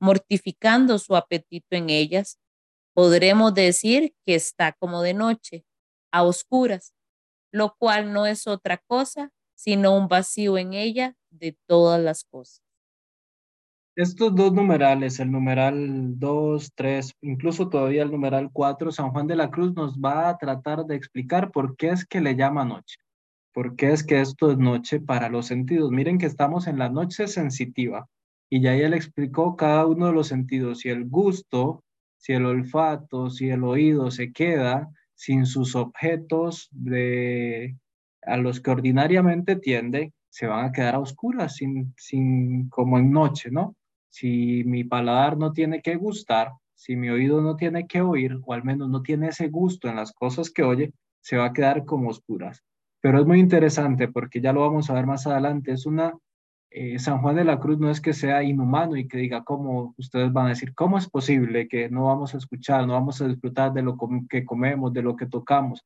mortificando su apetito en ellas, podremos decir que está como de noche, a oscuras, lo cual no es otra cosa sino un vacío en ella de todas las cosas. Estos dos numerales, el numeral 2, 3, incluso todavía el numeral 4, San Juan de la Cruz nos va a tratar de explicar por qué es que le llama noche. ¿Por qué es que esto es noche para los sentidos? Miren que estamos en la noche sensitiva y ya él explicó cada uno de los sentidos, si el gusto, si el olfato, si el oído se queda sin sus objetos de, a los que ordinariamente tiende, se van a quedar a oscuras, sin, sin, como en noche, ¿no? Si mi paladar no tiene que gustar, si mi oído no tiene que oír, o al menos no tiene ese gusto en las cosas que oye, se va a quedar como oscuras. Pero es muy interesante porque ya lo vamos a ver más adelante. Es una eh, San Juan de la Cruz no es que sea inhumano y que diga, ¿cómo ustedes van a decir? ¿Cómo es posible que no vamos a escuchar, no vamos a disfrutar de lo que comemos, de lo que tocamos?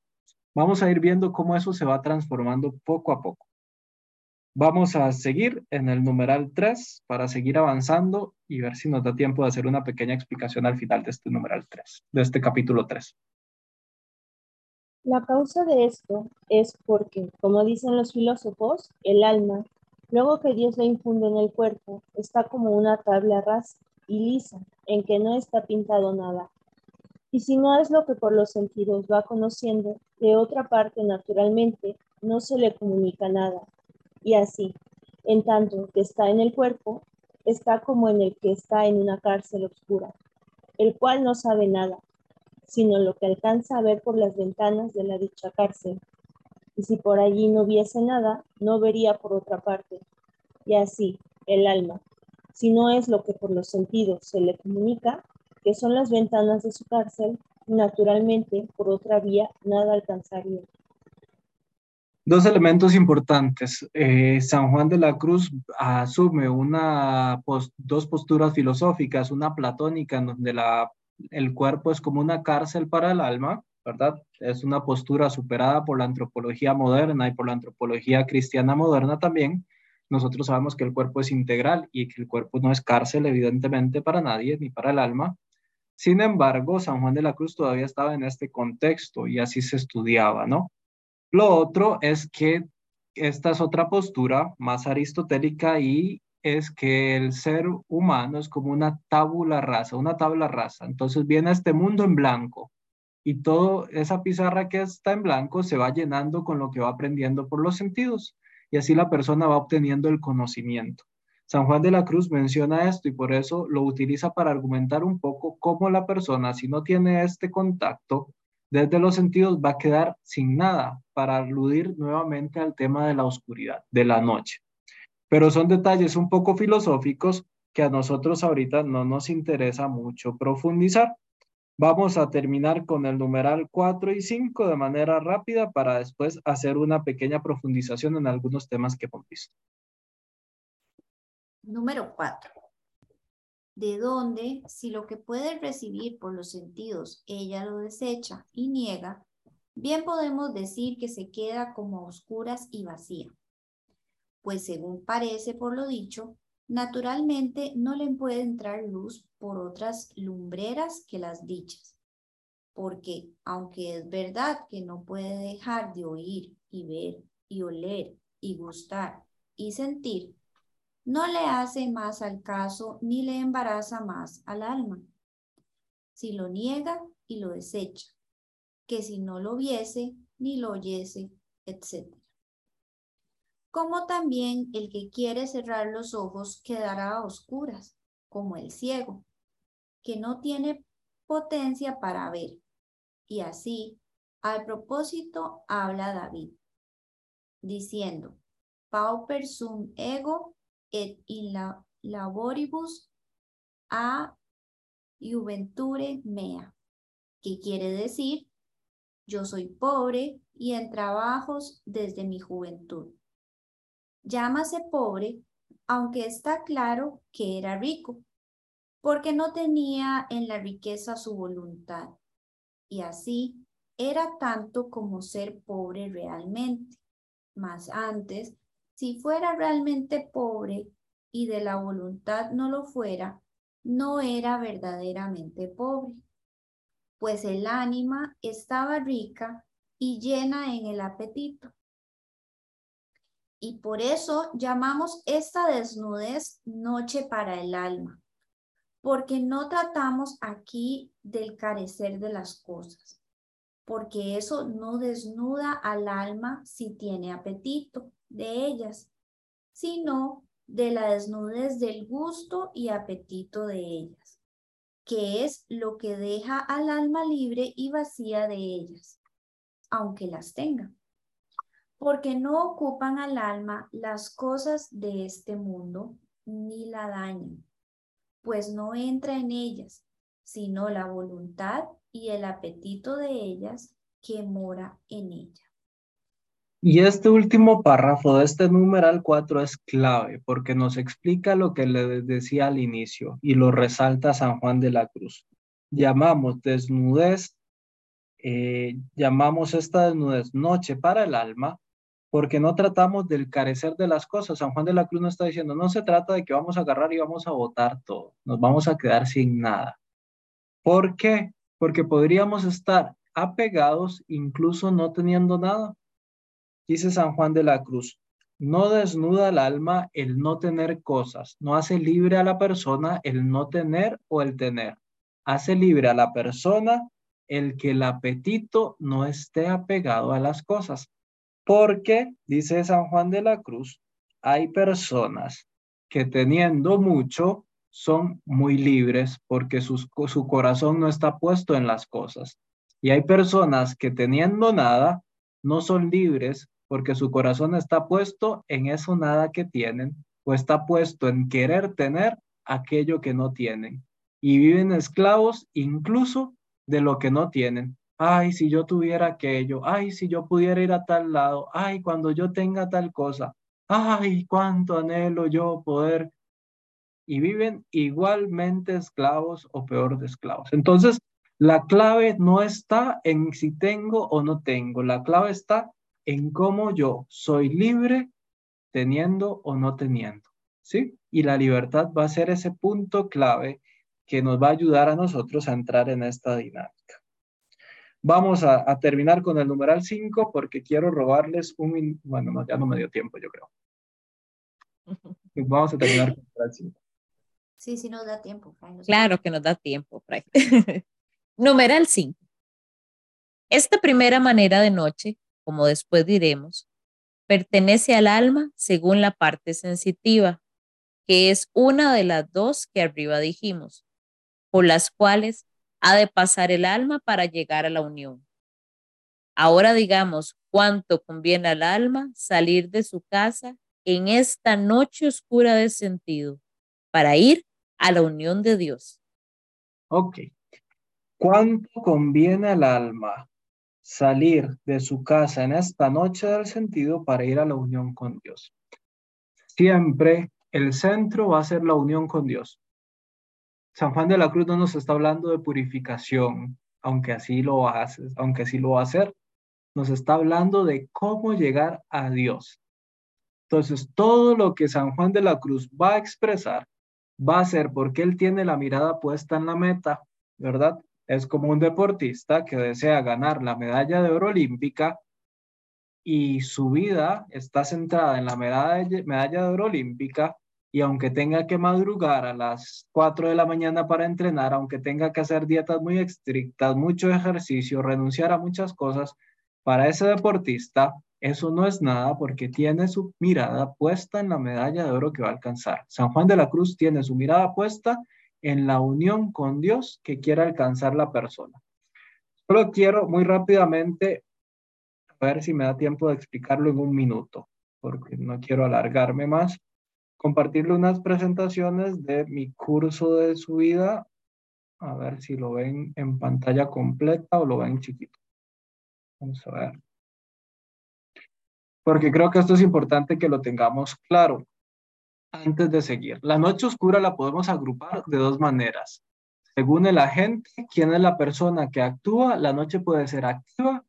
Vamos a ir viendo cómo eso se va transformando poco a poco. Vamos a seguir en el numeral 3 para seguir avanzando y ver si nos da tiempo de hacer una pequeña explicación al final de este numeral 3, de este capítulo 3. La causa de esto es porque, como dicen los filósofos, el alma, luego que Dios la infunde en el cuerpo, está como una tabla rasa y lisa, en que no está pintado nada. Y si no es lo que por los sentidos va conociendo, de otra parte, naturalmente, no se le comunica nada, y así, en tanto que está en el cuerpo, está como en el que está en una cárcel oscura, el cual no sabe nada, sino lo que alcanza a ver por las ventanas de la dicha cárcel. Y si por allí no viese nada, no vería por otra parte. Y así, el alma, si no es lo que por los sentidos se le comunica, que son las ventanas de su cárcel, naturalmente por otra vía nada alcanzaría. Dos elementos importantes. Eh, San Juan de la Cruz asume una dos posturas filosóficas, una platónica en donde la, el cuerpo es como una cárcel para el alma, ¿verdad? Es una postura superada por la antropología moderna y por la antropología cristiana moderna también. Nosotros sabemos que el cuerpo es integral y que el cuerpo no es cárcel, evidentemente, para nadie, ni para el alma. Sin embargo, San Juan de la Cruz todavía estaba en este contexto y así se estudiaba, ¿no? Lo otro es que esta es otra postura más aristotélica y es que el ser humano es como una tabula rasa, una tabla rasa. Entonces viene este mundo en blanco y toda esa pizarra que está en blanco se va llenando con lo que va aprendiendo por los sentidos y así la persona va obteniendo el conocimiento. San Juan de la Cruz menciona esto y por eso lo utiliza para argumentar un poco cómo la persona, si no tiene este contacto, desde los sentidos va a quedar sin nada para aludir nuevamente al tema de la oscuridad, de la noche. Pero son detalles un poco filosóficos que a nosotros ahorita no nos interesa mucho profundizar. Vamos a terminar con el numeral 4 y 5 de manera rápida para después hacer una pequeña profundización en algunos temas que hemos visto. Número 4 de donde, si lo que puede recibir por los sentidos ella lo desecha y niega, bien podemos decir que se queda como oscuras y vacía. Pues según parece por lo dicho, naturalmente no le puede entrar luz por otras lumbreras que las dichas. Porque aunque es verdad que no puede dejar de oír y ver y oler y gustar y sentir, no le hace más al caso ni le embaraza más al alma. Si lo niega y lo desecha, que si no lo viese ni lo oyese, etc. Como también el que quiere cerrar los ojos quedará a oscuras, como el ciego, que no tiene potencia para ver. Y así, al propósito, habla David, diciendo, pauper sum ego et in la laboribus a juventure mea, que quiere decir, yo soy pobre y en trabajos desde mi juventud. Llámase pobre, aunque está claro que era rico, porque no tenía en la riqueza su voluntad, y así era tanto como ser pobre realmente. Mas antes si fuera realmente pobre y de la voluntad no lo fuera, no era verdaderamente pobre, pues el ánima estaba rica y llena en el apetito. Y por eso llamamos esta desnudez noche para el alma, porque no tratamos aquí del carecer de las cosas, porque eso no desnuda al alma si tiene apetito de ellas, sino de la desnudez del gusto y apetito de ellas, que es lo que deja al alma libre y vacía de ellas, aunque las tenga, porque no ocupan al alma las cosas de este mundo ni la dañan, pues no entra en ellas, sino la voluntad y el apetito de ellas que mora en ella. Y este último párrafo de este numeral 4 es clave porque nos explica lo que le decía al inicio y lo resalta San Juan de la Cruz. Llamamos desnudez, eh, llamamos esta desnudez noche para el alma porque no tratamos del carecer de las cosas. San Juan de la Cruz nos está diciendo, no se trata de que vamos a agarrar y vamos a botar todo, nos vamos a quedar sin nada. ¿Por qué? Porque podríamos estar apegados incluso no teniendo nada. Dice San Juan de la Cruz, no desnuda el alma el no tener cosas, no hace libre a la persona el no tener o el tener. Hace libre a la persona el que el apetito no esté apegado a las cosas. Porque, dice San Juan de la Cruz, hay personas que teniendo mucho son muy libres porque su corazón no está puesto en las cosas. Y hay personas que teniendo nada no son libres porque su corazón está puesto en eso nada que tienen o está puesto en querer tener aquello que no tienen. Y viven esclavos incluso de lo que no tienen ay, si yo tuviera aquello, ay, si yo pudiera ir a tal lado, ay, cuando yo tenga tal cosa, ay, cuánto anhelo yo poder. Y viven igualmente esclavos o peor de esclavos. Entonces, la clave no está en si tengo o no tengo, la clave está en cómo yo soy libre teniendo o no teniendo. ¿Sí? Y la libertad va a ser ese punto clave que nos va a ayudar a nosotros a entrar en esta dinámica. Vamos a, terminar con el numeral 5 porque quiero robarles un... Bueno, ya no me dio tiempo, yo creo. Vamos a terminar con el numeral 5. Sí, sí nos da tiempo. claro que nos da tiempo, numeral 5. Esta primera manera de noche, como después diremos, pertenece al alma según la parte sensitiva, que es una de las dos que arriba dijimos, por las cuales ha de pasar el alma para llegar a la unión. Ahora digamos cuánto conviene al alma salir de su casa en esta noche oscura de sentido para ir a la unión de Dios. Ok. ¿Cuánto conviene al alma salir de su casa en esta noche del sentido para ir a la unión con Dios? Siempre el centro va a ser la unión con Dios. San Juan de la Cruz no nos está hablando de purificación, aunque así lo hace, aunque así lo va a hacer. Nos está hablando de cómo llegar a Dios. Entonces, todo lo que San Juan de la Cruz va a expresar va a ser porque él tiene la mirada puesta en la meta, ¿verdad? Es como un deportista que desea ganar la medalla de oro olímpica y su vida está centrada en la medalla, medalla de oro olímpica y aunque tenga que madrugar a las 4 de la mañana para entrenar, aunque tenga que hacer dietas muy estrictas, mucho ejercicio, renunciar a muchas cosas, para ese deportista eso no es nada porque tiene su mirada puesta en la medalla de oro que va a alcanzar. San Juan de la Cruz tiene su mirada puesta en la unión con Dios que quiere alcanzar la persona. Solo quiero muy rápidamente, a ver si me da tiempo de explicarlo en un minuto, porque no quiero alargarme más compartirle unas presentaciones de mi curso de subida. A ver si lo ven en pantalla completa o lo ven chiquito. Vamos a ver. Porque creo que esto es importante que lo tengamos claro antes de seguir. La noche oscura la podemos agrupar de dos maneras. Según el agente, quién es la persona que actúa, la noche puede ser activa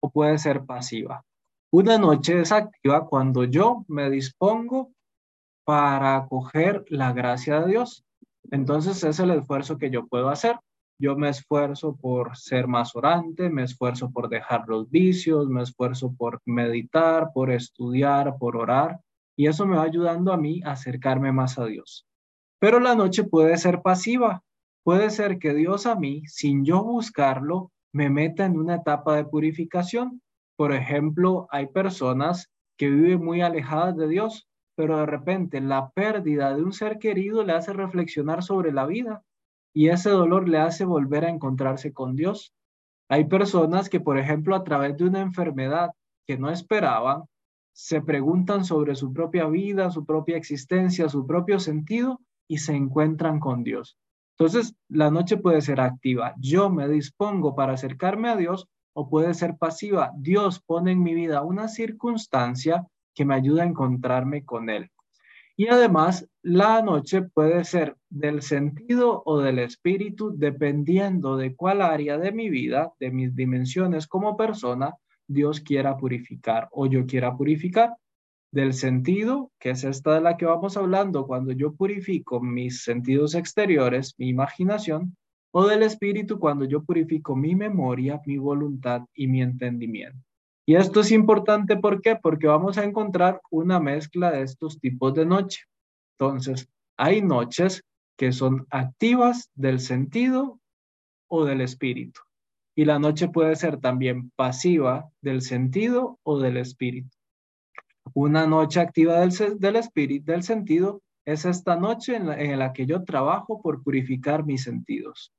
o puede ser pasiva. Una noche es activa cuando yo me dispongo para acoger la gracia de Dios. Entonces es el esfuerzo que yo puedo hacer. Yo me esfuerzo por ser más orante, me esfuerzo por dejar los vicios, me esfuerzo por meditar, por estudiar, por orar, y eso me va ayudando a mí a acercarme más a Dios. Pero la noche puede ser pasiva. Puede ser que Dios a mí, sin yo buscarlo, me meta en una etapa de purificación. Por ejemplo, hay personas que viven muy alejadas de Dios, pero de repente la pérdida de un ser querido le hace reflexionar sobre la vida y ese dolor le hace volver a encontrarse con Dios. Hay personas que, por ejemplo, a través de una enfermedad que no esperaban, se preguntan sobre su propia vida, su propia existencia, su propio sentido y se encuentran con Dios. Entonces, la noche puede ser activa. Yo me dispongo para acercarme a Dios o puede ser pasiva. Dios pone en mi vida una circunstancia que me ayuda a encontrarme con Él. Y además, la noche puede ser del sentido o del espíritu, dependiendo de cuál área de mi vida, de mis dimensiones como persona, Dios quiera purificar o yo quiera purificar. Del sentido, que es esta de la que vamos hablando, cuando yo purifico mis sentidos exteriores, mi imaginación, o del espíritu cuando yo purifico mi memoria, mi voluntad y mi entendimiento. Y esto es importante. Porque vamos a encontrar una mezcla de estos tipos de noche. Entonces, hay noches que son activas del sentido o del espíritu. Y la noche puede ser también pasiva del sentido o del espíritu. Una noche activa del, del espíritu, del sentido, es esta noche en la, en la que yo trabajo por purificar mis sentidos.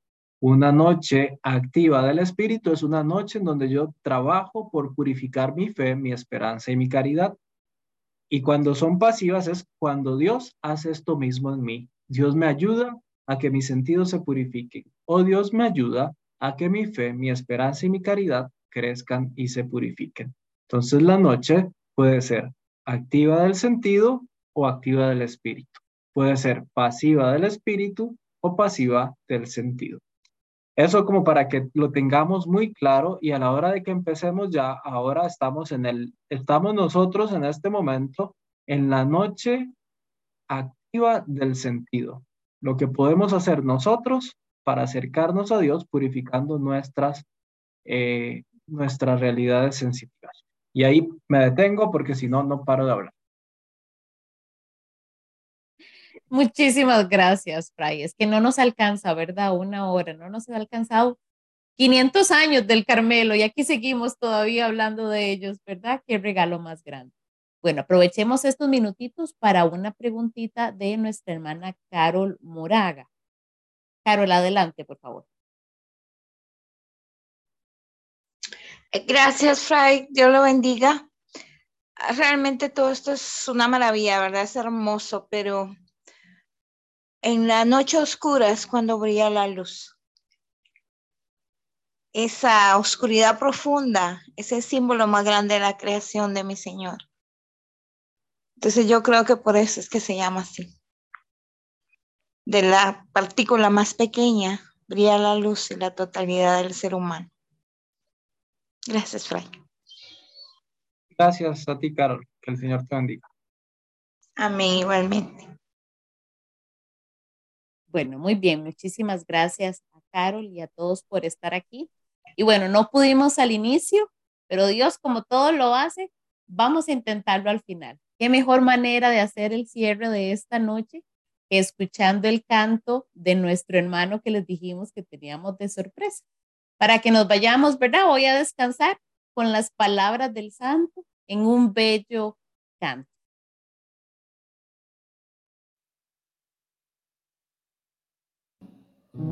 Una noche activa del Espíritu es una noche en donde yo trabajo por purificar mi fe, mi esperanza y mi caridad. Y cuando son pasivas es cuando Dios hace esto mismo en mí. Dios me ayuda a que mis sentidos se purifiquen. O Dios me ayuda a que mi fe, mi esperanza y mi caridad crezcan y se purifiquen. Entonces la noche puede ser activa del sentido o activa del espíritu. Puede ser pasiva del espíritu o pasiva del sentido. Eso como para que lo tengamos muy claro y a la hora de que empecemos ya, ahora estamos en el, estamos nosotros en este momento en la noche activa del sentido. Lo que podemos hacer nosotros para acercarnos a Dios purificando nuestras, eh, nuestras realidades sensitivas. Y ahí me detengo porque si no, no paro de hablar. Muchísimas gracias, Fray. Es que no nos alcanza, ¿verdad? Una hora, no nos ha alcanzado 500 años del Carmelo y aquí seguimos todavía hablando de ellos, ¿verdad? Qué regalo más grande. Bueno, aprovechemos estos minutitos para una preguntita de nuestra hermana Carol Moraga. Carol, adelante, por favor. Gracias, Fray. Dios lo bendiga. Realmente todo esto es una maravilla, ¿verdad? Es hermoso, pero en la noche oscura es cuando brilla la luz. Esa oscuridad profunda es el símbolo más grande de la creación de mi Señor. Entonces yo creo que por eso es que se llama así. De la partícula más pequeña brilla la luz y la totalidad del ser humano. Gracias, Fray. Gracias a ti, Carol. Que el Señor te bendiga. Amén, igualmente. Bueno, muy bien, muchísimas gracias a Carol y a todos por estar aquí. Y bueno, no pudimos al inicio, pero Dios como todo lo hace, vamos a intentarlo al final. ¿Qué mejor manera de hacer el cierre de esta noche que escuchando el canto de nuestro hermano que les dijimos que teníamos de sorpresa? Para que nos vayamos, ¿verdad? Voy a descansar con las palabras del santo en un bello canto. En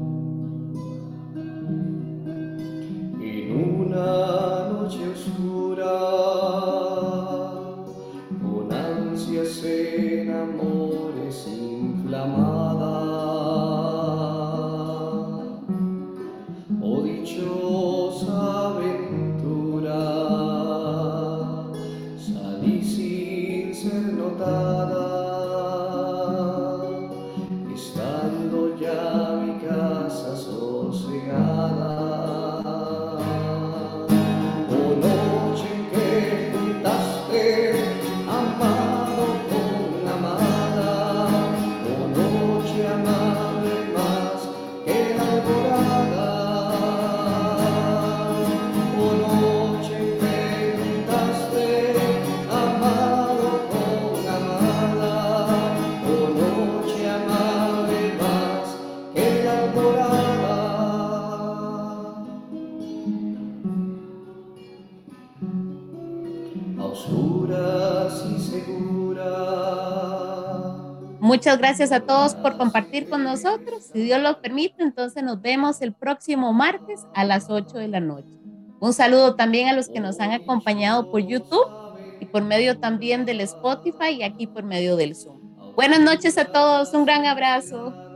Muchas gracias a todos por compartir con nosotros. Si Dios lo permite, entonces nos vemos el próximo martes a las 8 de la noche. Un saludo también a los que nos han acompañado por YouTube y por medio también del Spotify y aquí por medio del Zoom. Buenas noches a todos, un gran abrazo.